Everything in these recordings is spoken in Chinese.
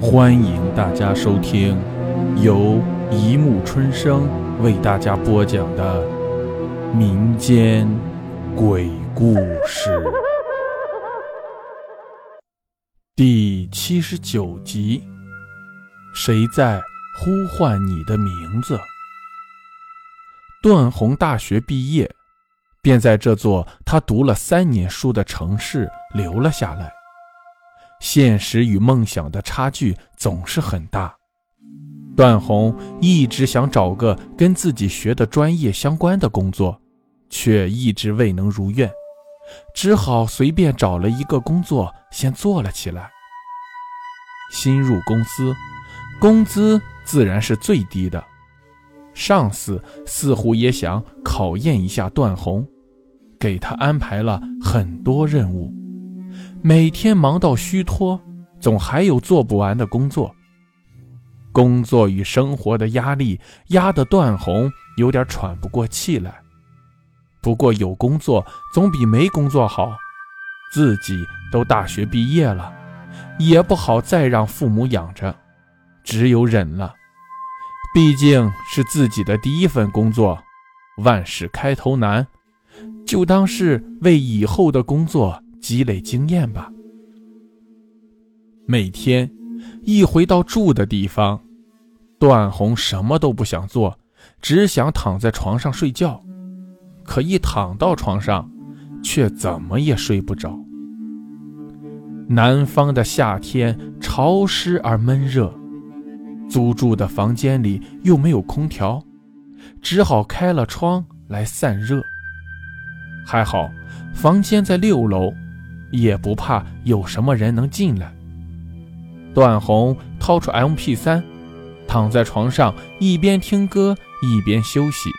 欢迎大家收听由一木春生为大家播讲的民间鬼故事第七十九集：谁在呼唤你的名字？段宏大学毕业，便在这座他读了三年书的城市留了下来。现实与梦想的差距总是很大。段宏一直想找个跟自己学的专业相关的工作，却一直未能如愿，只好随便找了一个工作先做了起来。新入公司，工资自然是最低的。上司似乎也想考验一下段宏，给他安排了很多任务。每天忙到虚脱，总还有做不完的工作。工作与生活的压力压得段红有点喘不过气来。不过有工作总比没工作好，自己都大学毕业了，也不好再让父母养着，只有忍了。毕竟是自己的第一份工作，万事开头难，就当是为以后的工作。积累经验吧。每天一回到住的地方，段红什么都不想做，只想躺在床上睡觉。可一躺到床上，却怎么也睡不着。南方的夏天潮湿而闷热，租住的房间里又没有空调，只好开了窗来散热。还好，房间在六楼。也不怕有什么人能进来。段宏掏出 M P 三，躺在床上，一边听歌一边休息。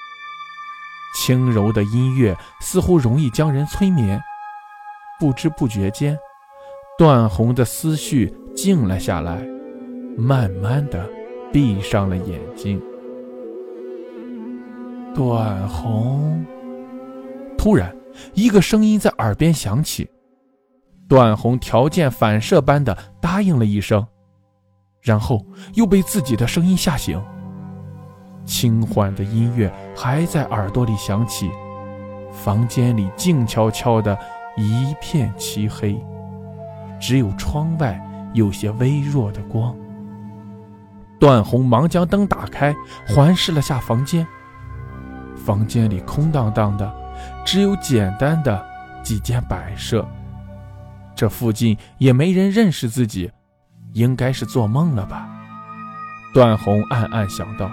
轻柔的音乐似乎容易将人催眠。不知不觉间，段宏的思绪静了下来，慢慢的闭上了眼睛。段宏，突然，一个声音在耳边响起。段宏条件反射般的答应了一声，然后又被自己的声音吓醒。轻缓的音乐还在耳朵里响起，房间里静悄悄的，一片漆黑，只有窗外有些微弱的光。段宏忙将灯打开，环视了下房间。房间里空荡荡的，只有简单的几件摆设。这附近也没人认识自己，应该是做梦了吧？段宏暗暗想到。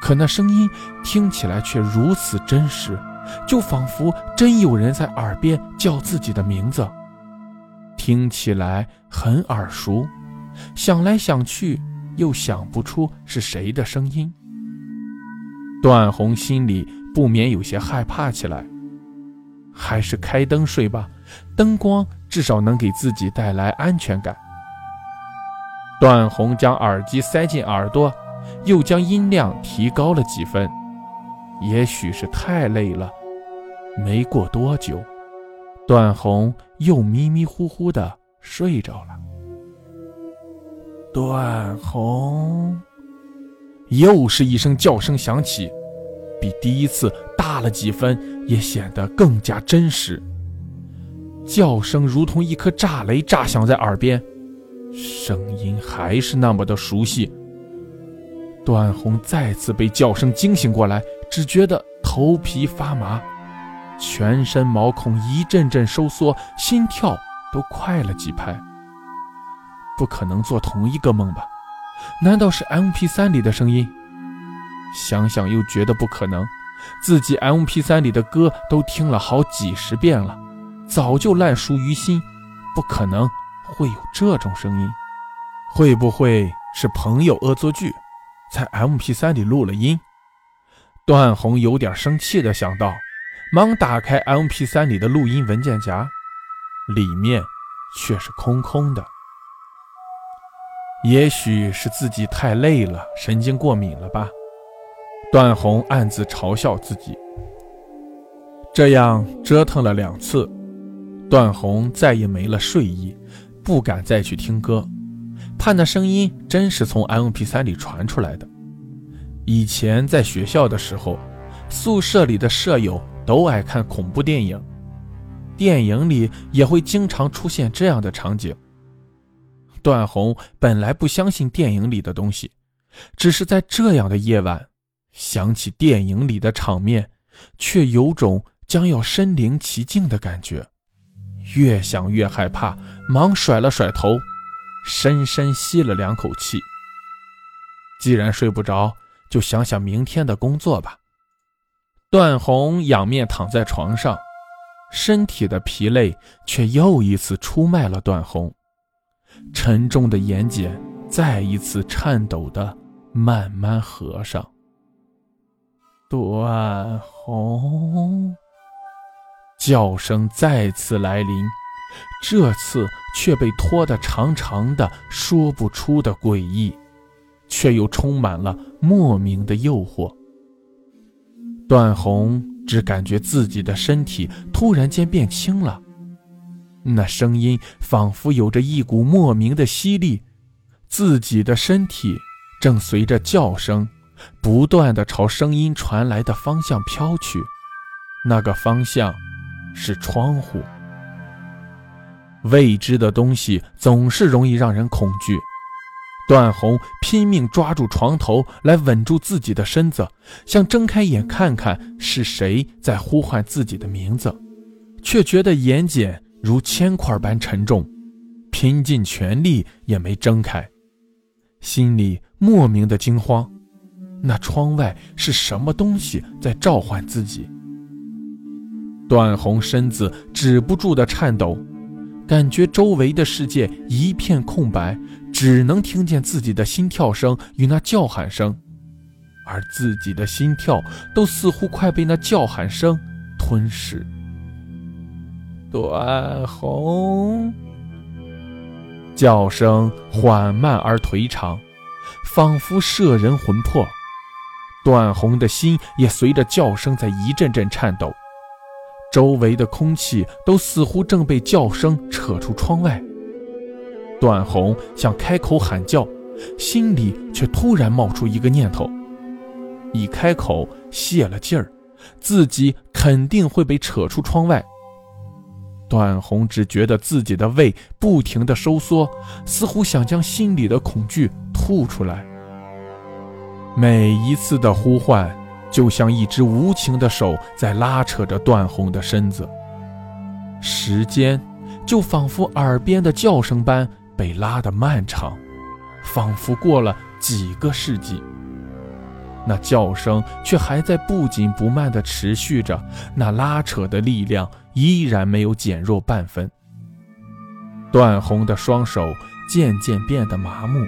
可那声音听起来却如此真实，就仿佛真有人在耳边叫自己的名字，听起来很耳熟，想来想去又想不出是谁的声音。段宏心里不免有些害怕起来，还是开灯睡吧。灯光至少能给自己带来安全感。段宏将耳机塞进耳朵，又将音量提高了几分。也许是太累了，没过多久，段宏又迷迷糊糊的睡着了。段宏，又是一声叫声响起，比第一次大了几分，也显得更加真实。叫声如同一颗炸雷炸响在耳边，声音还是那么的熟悉。段宏再次被叫声惊醒过来，只觉得头皮发麻，全身毛孔一阵阵收缩，心跳都快了几拍。不可能做同一个梦吧？难道是 MP3 里的声音？想想又觉得不可能，自己 MP3 里的歌都听了好几十遍了。早就烂熟于心，不可能会有这种声音。会不会是朋友恶作剧，在 MP3 里录了音？段宏有点生气的想到，忙打开 MP3 里的录音文件夹，里面却是空空的。也许是自己太累了，神经过敏了吧？段宏暗自嘲笑自己。这样折腾了两次。段宏再也没了睡意，不敢再去听歌。怕那声音真是从 MP3 里传出来的。以前在学校的时候，宿舍里的舍友都爱看恐怖电影，电影里也会经常出现这样的场景。段宏本来不相信电影里的东西，只是在这样的夜晚，想起电影里的场面，却有种将要身临其境的感觉。越想越害怕，忙甩了甩头，深深吸了两口气。既然睡不着，就想想明天的工作吧。段宏仰面躺在床上，身体的疲累却又一次出卖了段宏。沉重的眼睑再一次颤抖的慢慢合上。段宏。叫声再次来临，这次却被拖得长长的，说不出的诡异，却又充满了莫名的诱惑。段宏只感觉自己的身体突然间变轻了，那声音仿佛有着一股莫名的吸力，自己的身体正随着叫声，不断的朝声音传来的方向飘去，那个方向。是窗户。未知的东西总是容易让人恐惧。段宏拼命抓住床头来稳住自己的身子，想睁开眼看看是谁在呼唤自己的名字，却觉得眼睑如铅块般沉重，拼尽全力也没睁开，心里莫名的惊慌。那窗外是什么东西在召唤自己？段宏身子止不住的颤抖，感觉周围的世界一片空白，只能听见自己的心跳声与那叫喊声，而自己的心跳都似乎快被那叫喊声吞噬。段宏，叫声缓慢而颓长，仿佛摄人魂魄。段宏的心也随着叫声在一阵阵颤抖。周围的空气都似乎正被叫声扯出窗外。段宏想开口喊叫，心里却突然冒出一个念头：一开口泄了劲儿，自己肯定会被扯出窗外。段宏只觉得自己的胃不停地收缩，似乎想将心里的恐惧吐出来。每一次的呼唤。就像一只无情的手在拉扯着段宏的身子，时间就仿佛耳边的叫声般被拉得漫长，仿佛过了几个世纪。那叫声却还在不紧不慢地持续着，那拉扯的力量依然没有减弱半分。段宏的双手渐渐变得麻木，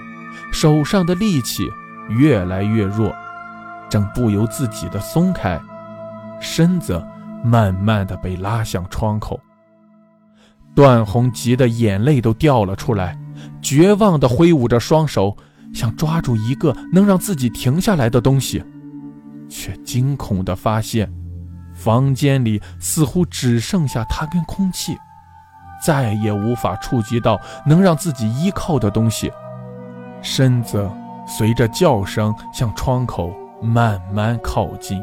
手上的力气越来越弱。正不由自己的松开，身子慢慢的被拉向窗口。段宏急得眼泪都掉了出来，绝望的挥舞着双手，想抓住一个能让自己停下来的东西，却惊恐的发现，房间里似乎只剩下他跟空气，再也无法触及到能让自己依靠的东西。身子随着叫声向窗口。慢慢靠近，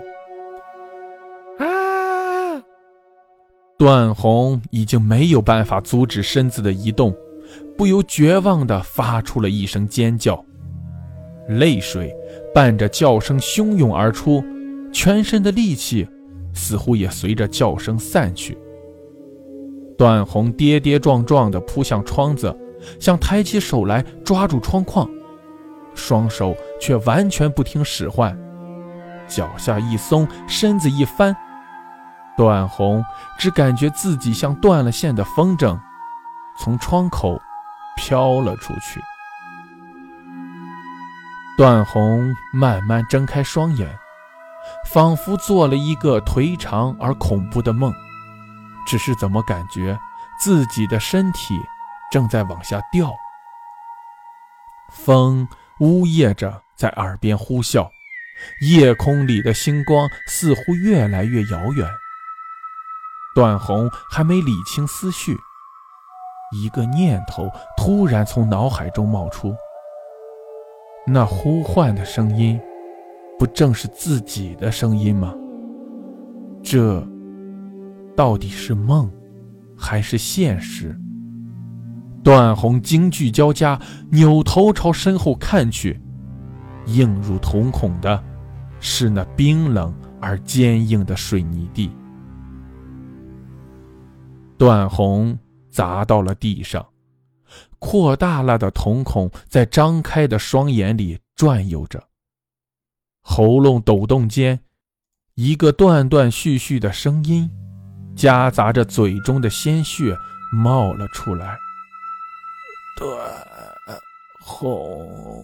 啊！段宏已经没有办法阻止身子的移动，不由绝望地发出了一声尖叫，泪水伴着叫声汹涌而出，全身的力气似乎也随着叫声散去。段宏跌跌撞撞地扑向窗子，想抬起手来抓住窗框，双手却完全不听使唤。脚下一松，身子一翻，段宏只感觉自己像断了线的风筝，从窗口飘了出去。段宏慢慢睁开双眼，仿佛做了一个颓长而恐怖的梦，只是怎么感觉自己的身体正在往下掉？风呜咽着在耳边呼啸。夜空里的星光似乎越来越遥远。段宏还没理清思绪，一个念头突然从脑海中冒出：那呼唤的声音，不正是自己的声音吗？这到底是梦，还是现实？段宏惊惧交加，扭头朝身后看去，映入瞳孔的，是那冰冷而坚硬的水泥地。段宏砸到了地上，扩大了的瞳孔在张开的双眼里转悠着，喉咙抖动间，一个断断续续的声音，夹杂着嘴中的鲜血冒了出来。段红。